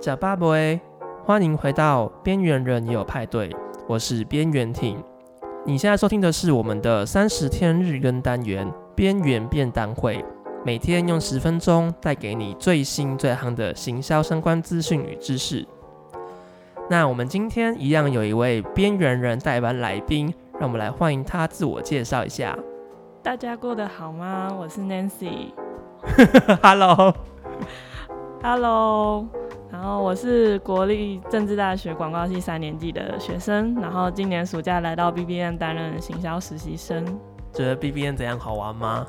假巴博，欢迎回到边缘人也有派对，我是边缘挺。你现在收听的是我们的三十天日更单元边缘便当会，每天用十分钟带给你最新最夯的行销相关资讯与知识。那我们今天一样有一位边缘人代班来宾，让我们来欢迎他自我介绍一下。大家过得好吗？我是 Nancy。Hello。Hello。然后我是国立政治大学广告系三年级的学生，然后今年暑假来到 BBN 担任行销实习生。觉得 BBN 怎样？好玩吗？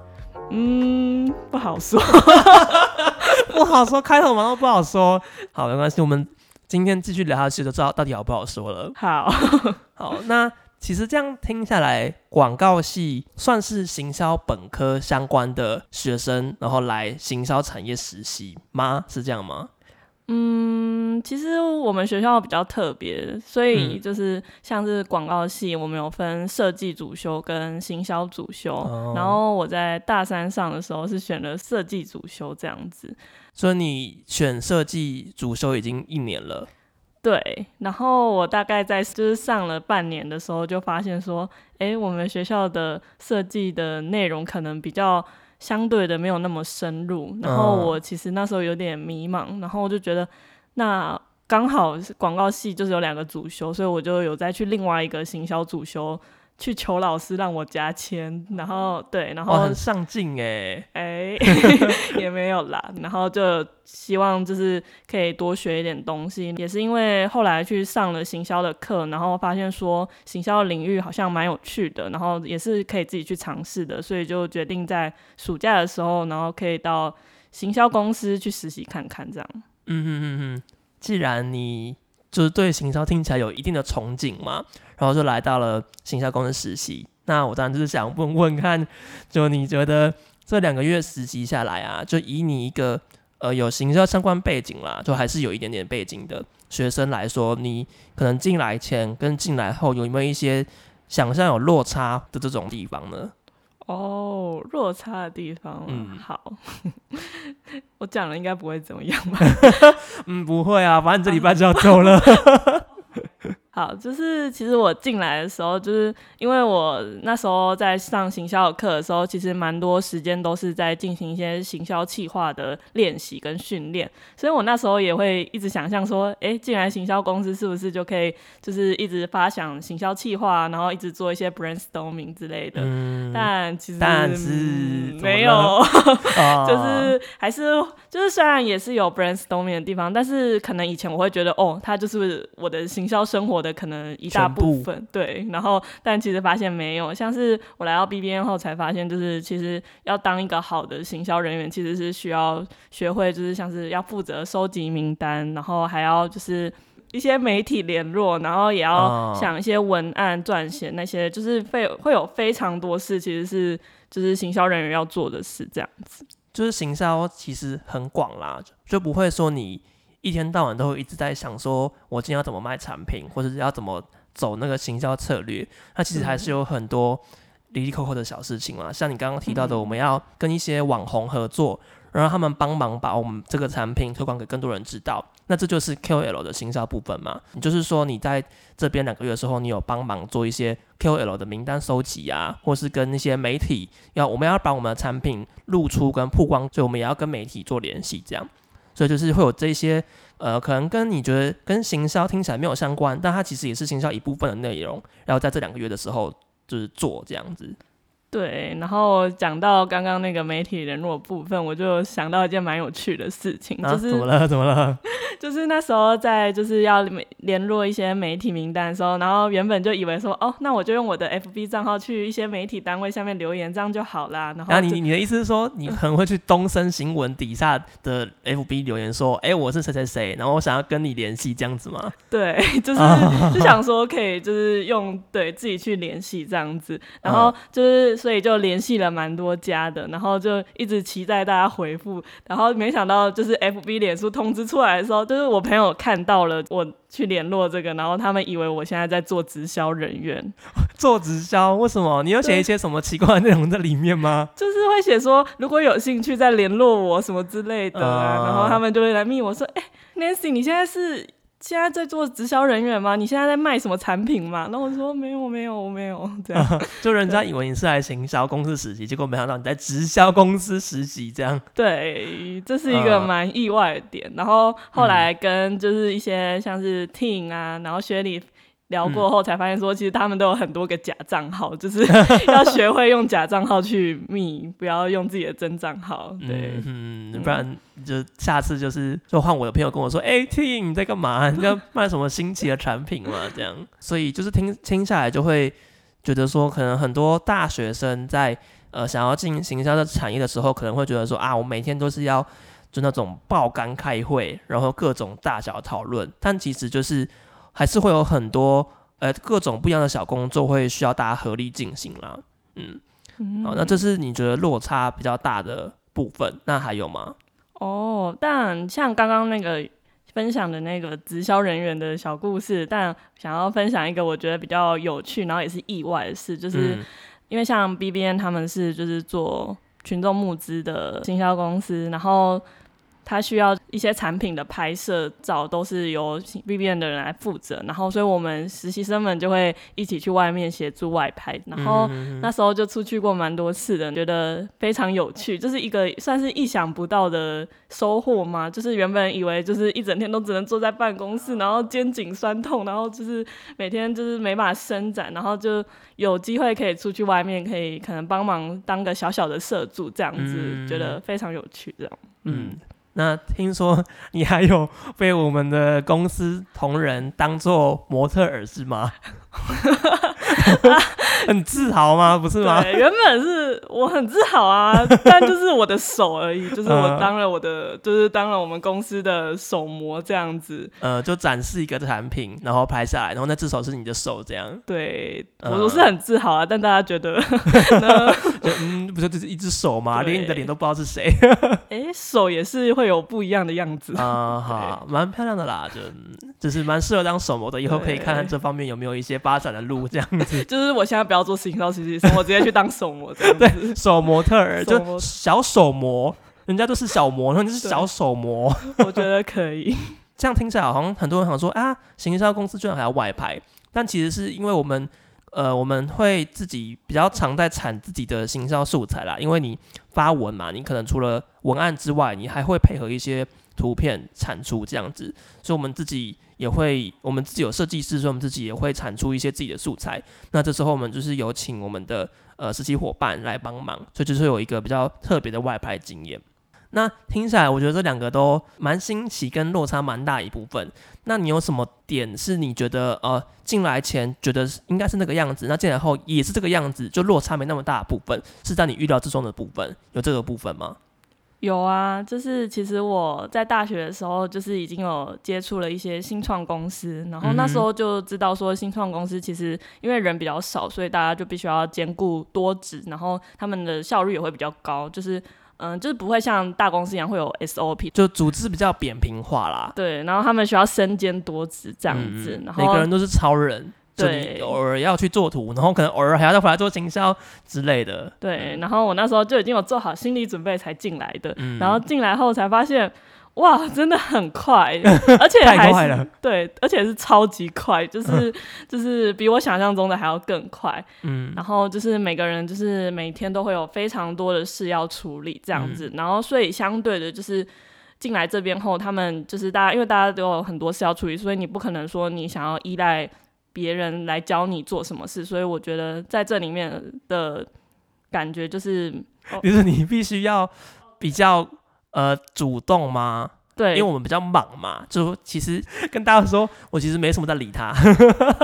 嗯，不好说。不好说，开头嘛都不好说。好，没关系，我们。今天继续聊下去就知道到底好不好说了。好，好，那其实这样听下来，广告系算是行销本科相关的学生，然后来行销产业实习吗？是这样吗？嗯，其实我们学校比较特别，所以就是像是广告系，我们有分设计主修跟行销主修。嗯。然后我在大三上的时候是选了设计主修这样子。所以你选设计主修已经一年了。对，然后我大概在就是上了半年的时候，就发现说，哎，我们学校的设计的内容可能比较相对的没有那么深入。然后我其实那时候有点迷茫，然后我就觉得，那刚好广告系就是有两个主修，所以我就有再去另外一个行销主修。去求老师让我加签，然后对，然后很上进哎哎 也没有啦，然后就希望就是可以多学一点东西，也是因为后来去上了行销的课，然后发现说行销领域好像蛮有趣的，然后也是可以自己去尝试的，所以就决定在暑假的时候，然后可以到行销公司去实习看看这样。嗯嗯嗯嗯，既然你。就是对行销听起来有一定的憧憬嘛，然后就来到了行销公司实习。那我当然就是想问问看，就你觉得这两个月实习下来啊，就以你一个呃有行销相关背景啦，就还是有一点点背景的学生来说，你可能进来前跟进来后有没有一些想象有落差的这种地方呢？哦，落差的地方，嗯，好，我讲了应该不会怎么样吧？嗯，不会啊，反正这礼拜就要走了。好，就是其实我进来的时候，就是因为我那时候在上行销的课的时候，其实蛮多时间都是在进行一些行销企划的练习跟训练，所以我那时候也会一直想象说，哎，进来行销公司是不是就可以就是一直发想行销企划，然后一直做一些 brainstorming 之类的。嗯，但其实但是没有，就是还是就是虽然也是有 brainstorming 的地方，但是可能以前我会觉得，哦，它就是我的行销生活的可能一大部分，对，然后但其实发现没有，像是我来到 BBN 后才发现，就是其实要当一个好的行销人员，其实是需要学会，就是像是要负责收集名单，然后还要就是一些媒体联络，然后也要想一些文案撰写那些，就是会会有非常多事，其实是就是行销人员要做的事，这样子。就是行销其实很广啦，就不会说你。一天到晚都会一直在想说，我今天要怎么卖产品，或者是要怎么走那个行销策略。那其实还是有很多离离扣扣的小事情嘛。像你刚刚提到的，我们要跟一些网红合作，然后他们帮忙把我们这个产品推广给更多人知道。那这就是 KOL 的行销部分嘛。你就是说，你在这边两个月的时候，你有帮忙做一些 KOL 的名单收集啊，或是跟那些媒体要我们要把我们的产品露出跟曝光，所以我们也要跟媒体做联系，这样。所以就是会有这些，呃，可能跟你觉得跟行销听起来没有相关，但它其实也是行销一部分的内容。然后在这两个月的时候，就是做这样子。对，然后讲到刚刚那个媒体联络部分，我就想到一件蛮有趣的事情，啊、就是怎么了？怎么了？就是那时候在就是要联络一些媒体名单的时候，然后原本就以为说，哦，那我就用我的 FB 账号去一些媒体单位下面留言，这样就好啦。然后，你你的意思是说，你 很会去东森新闻底下的 FB 留言说，哎、欸，我是谁谁谁，然后我想要跟你联系，这样子吗？对，就是就想说可以就是用对自己去联系这样子，然后就是。所以就联系了蛮多家的，然后就一直期待大家回复，然后没想到就是 FB 脸书通知出来的时候，就是我朋友看到了我去联络这个，然后他们以为我现在在做直销人员。做直销？为什么？你有写一些什么奇怪的内容在里面吗？就是会写说如果有兴趣再联络我什么之类的啊，uh... 然后他们就会来密我说，哎、欸。Nancy，你现在是？现在在做直销人员吗？你现在在卖什么产品吗？然后我说没有没有我没有 这样，就人家以为你是来行销公司实习，结果没想到你在直销公司实习这样。对，这是一个蛮意外的点。然后后来跟就是一些像是 Ting 啊，然后雪莉。聊过后才发现，说其实他们都有很多个假账号，嗯、就是 要学会用假账号去密，不要用自己的真账号。对，嗯，不然就下次就是就换我的朋友跟我说，哎、欸、，Ting 你在干嘛？你要卖什么新奇的产品吗？这样，所以就是听听下来就会觉得说，可能很多大学生在呃想要进行销的产业的时候，可能会觉得说啊，我每天都是要就那种爆肝开会，然后各种大小讨论，但其实就是。还是会有很多呃各种不一样的小工作会需要大家合力进行啦，嗯，嗯，好，那这是你觉得落差比较大的部分，那还有吗？哦，但像刚刚那个分享的那个直销人员的小故事，但想要分享一个我觉得比较有趣，然后也是意外的事，就是因为像 BBN 他们是就是做群众募资的行销公司，然后。他需要一些产品的拍摄照，都是由 BBN 的人来负责，然后所以我们实习生们就会一起去外面协助外拍，然后那时候就出去过蛮多次的，觉得非常有趣，就是一个算是意想不到的收获嘛。就是原本以为就是一整天都只能坐在办公室，然后肩颈酸痛，然后就是每天就是没办法伸展，然后就有机会可以出去外面，可以可能帮忙当个小小的社助这样子，觉得非常有趣这样，嗯。那听说你还有被我们的公司同仁当做模特儿是吗？很自豪吗？不是吗？对，原本是我很自豪啊，但就是我的手而已，就是我当了我的，就是当了我们公司的手模这样子。呃，就展示一个产品，然后拍下来，然后那至少是你的手这样。对，我我是很自豪啊，但大家觉得，嗯，不是就是一只手吗？连你的脸都不知道是谁。哎，手也是会有不一样的样子啊，好，蛮漂亮的啦，就就是蛮适合当手模的，以后可以看看这方面有没有一些发展的路这样子。就是我现在。不要做行销实习生，我直接去当手模这样子。对，手模特儿 就小手模，人家都是小模，那你是小手模。我觉得可以。这样听起来好像很多人想说啊，行销公司居然还要外拍，但其实是因为我们呃，我们会自己比较常在产自己的行销素材啦。因为你发文嘛，你可能除了文案之外，你还会配合一些图片产出这样子，所以我们自己。也会，我们自己有设计师，所以我们自己也会产出一些自己的素材。那这时候我们就是有请我们的呃实习伙伴来帮忙，所以就是有一个比较特别的外拍经验。那听起来，我觉得这两个都蛮新奇，跟落差蛮大一部分。那你有什么点是你觉得呃进来前觉得应该是那个样子，那进来后也是这个样子，就落差没那么大的部分，是在你预料之中的部分，有这个部分吗？有啊，就是其实我在大学的时候，就是已经有接触了一些新创公司，然后那时候就知道说，新创公司其实因为人比较少，所以大家就必须要兼顾多职，然后他们的效率也会比较高，就是嗯，就是不会像大公司一样会有 SOP，就组织比较扁平化啦。对，然后他们需要身兼多职这样子，嗯、然后每个人都是超人。对，偶尔要去做图，然后可能偶尔还要再回来做行销之类的。对，然后我那时候就已经有做好心理准备才进来的，嗯、然后进来后才发现，哇，真的很快，而且还快了。对，而且是超级快，就是 就是比我想象中的还要更快。嗯，然后就是每个人就是每天都会有非常多的事要处理这样子，嗯、然后所以相对的就是进来这边后，他们就是大家因为大家都有很多事要处理，所以你不可能说你想要依赖。别人来教你做什么事，所以我觉得在这里面的感觉就是，就是你必须要比较呃主动吗？对，因为我们比较忙嘛，就其实 跟大家说，我其实没什么在理他，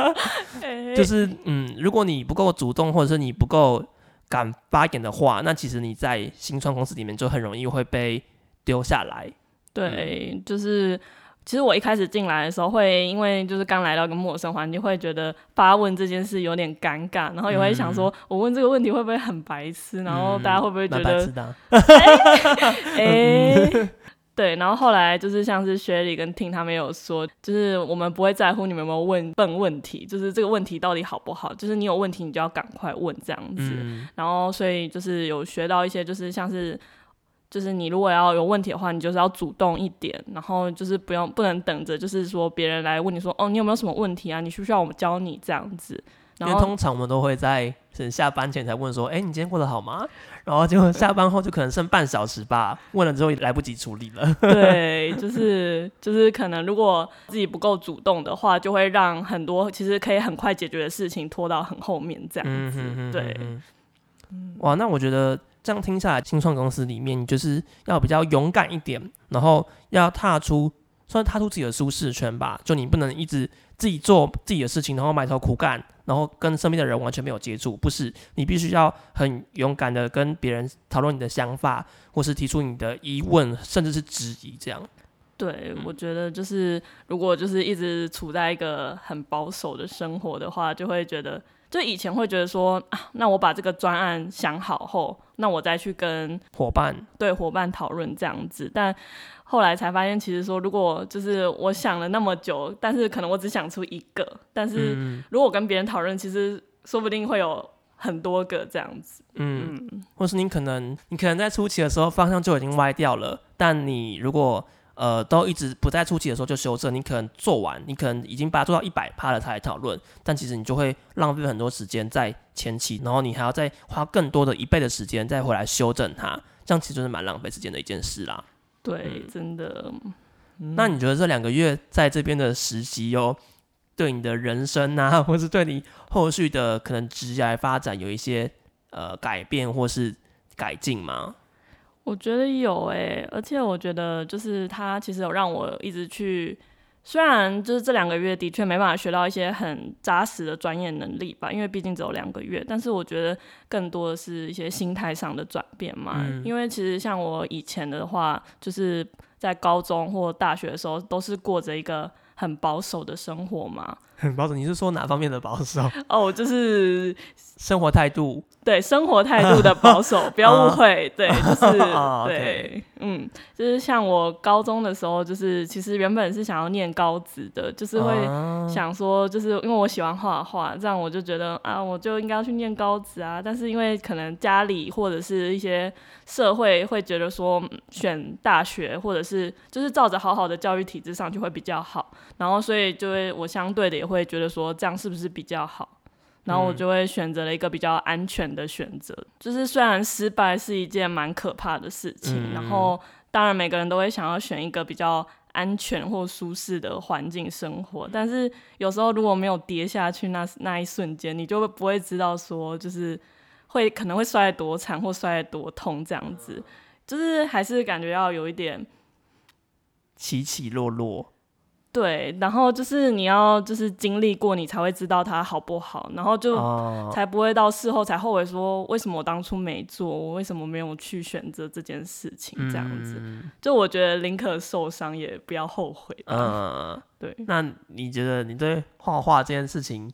就是嗯，如果你不够主动，或者是你不够敢发言的话，那其实你在新创公司里面就很容易会被丢下来。对，嗯、就是。其实我一开始进来的时候，会因为就是刚来到一个陌生环境，会觉得发问这件事有点尴尬，然后也会想说，我问这个问题会不会很白痴？然后大家会不会觉得？哎，对。然后后来就是像是雪里跟 Ting 他们有说，就是我们不会在乎你们有没有问笨问题，就是这个问题到底好不好，就是你有问题你就要赶快问这样子。然后所以就是有学到一些，就是像是。就是你如果要有问题的话，你就是要主动一点，然后就是不用不能等着，就是说别人来问你说，哦，你有没有什么问题啊？你需不需要我们教你这样子？因为通常我们都会在等下班前才问说，哎、欸，你今天过得好吗？然后结果下班后就可能剩半小时吧，问了之后也来不及处理了。对，就是就是可能如果自己不够主动的话，就会让很多其实可以很快解决的事情拖到很后面这样子。对，哇，那我觉得这样听下来，新创公司里面你就是要比较勇敢一点，然后要踏出，算踏出自己的舒适圈吧。就你不能一直自己做自己的事情，然后埋头苦干。然后跟身边的人完全没有接触，不是，你必须要很勇敢的跟别人讨论你的想法，或是提出你的疑问，甚至是质疑，这样。对，我觉得就是如果就是一直处在一个很保守的生活的话，就会觉得，就以前会觉得说啊，那我把这个专案想好后，那我再去跟伙伴，对，伙伴讨论这样子，但。后来才发现，其实说如果就是我想了那么久，但是可能我只想出一个，但是如果跟别人讨论，其实说不定会有很多个这样子。嗯，嗯或是你可能你可能在初期的时候方向就已经歪掉了，但你如果呃都一直不在初期的时候就修正，你可能做完，你可能已经把它做到一百趴了才来讨论，但其实你就会浪费很多时间在前期，然后你还要再花更多的一倍的时间再回来修正它，这样其实就是蛮浪费时间的一件事啦。对，真的。嗯、那你觉得这两个月在这边的实习哦对你的人生啊，或是对你后续的可能职业发展有一些呃改变或是改进吗？我觉得有诶、欸，而且我觉得就是他其实有让我一直去。虽然就是这两个月的确没办法学到一些很扎实的专业能力吧，因为毕竟只有两个月，但是我觉得更多的是一些心态上的转变嘛。嗯、因为其实像我以前的话，就是在高中或大学的时候，都是过着一个很保守的生活吗。很保守？你是说哪方面的保守？哦，就是生活态度。对，生活态度的保守，不要误会。对，就是对，嗯，就是像我高中的时候，就是其实原本是想要念高职的，就是会想说，就是因为我喜欢画画，这样我就觉得啊，我就应该要去念高职啊。但是因为可能家里或者是一些社会会觉得说，选大学或者是就是照着好好的教育体制上去会比较好，然后所以就会我相对的也会觉得说，这样是不是比较好？然后我就会选择了一个比较安全的选择，嗯、就是虽然失败是一件蛮可怕的事情，嗯、然后当然每个人都会想要选一个比较安全或舒适的环境生活，但是有时候如果没有跌下去那那一瞬间，你就不会知道说就是会可能会摔得多惨或摔得多痛这样子，就是还是感觉要有一点起起落落。对，然后就是你要就是经历过，你才会知道它好不好，然后就才不会到事后才后悔说，为什么我当初没做，我为什么没有去选择这件事情这样子。嗯、就我觉得宁可受伤也不要后悔。嗯，对。那你觉得你对画画这件事情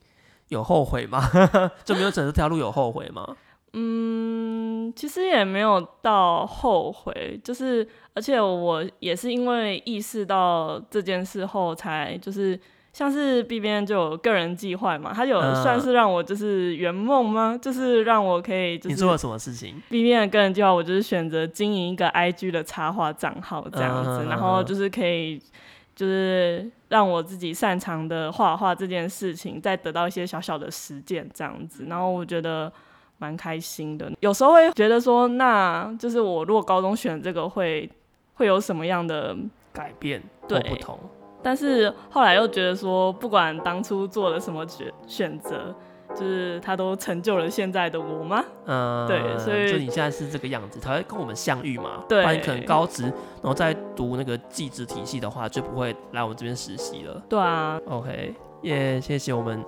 有后悔吗？就没有选这条路有后悔吗？嗯，其实也没有到后悔，就是而且我也是因为意识到这件事后，才就是像是 B B N 就有个人计划嘛，他有算是让我就是圆梦吗？嗯、就是让我可以就是你做了什么事情？B 边的个人计划，我就是选择经营一个 IG 的插画账号这样子，嗯、然后就是可以就是让我自己擅长的画画这件事情，再得到一些小小的实践这样子，然后我觉得。蛮开心的，有时候会觉得说，那就是我如果高中选这个会会有什么样的改变，对，不同。但是后来又觉得说，不管当初做了什么选选择，就是他都成就了现在的我吗？嗯，对，所以就你现在是这个样子，才会跟我们相遇嘛。对，不然你可能高职，然后再读那个技职体系的话，就不会来我们这边实习了。对啊，OK，也、yeah, 谢谢我们。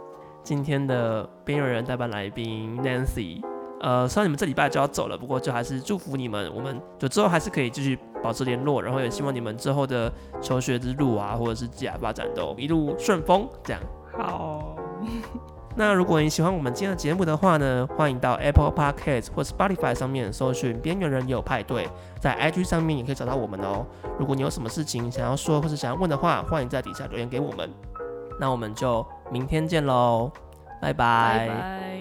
今天的边缘人代班来宾 Nancy，呃，虽然你们这礼拜就要走了，不过就还是祝福你们，我们就之后还是可以继续保持联络，然后也希望你们之后的求学之路啊，或者是职业发展都一路顺风，这样。好。那如果你喜欢我们今天的节目的话呢，欢迎到 Apple Podcast 或 Spotify 上面搜寻“边缘人有派对”，在 IG 上面也可以找到我们哦。如果你有什么事情想要说或是想要问的话，欢迎在底下留言给我们。那我们就明天见喽，拜拜。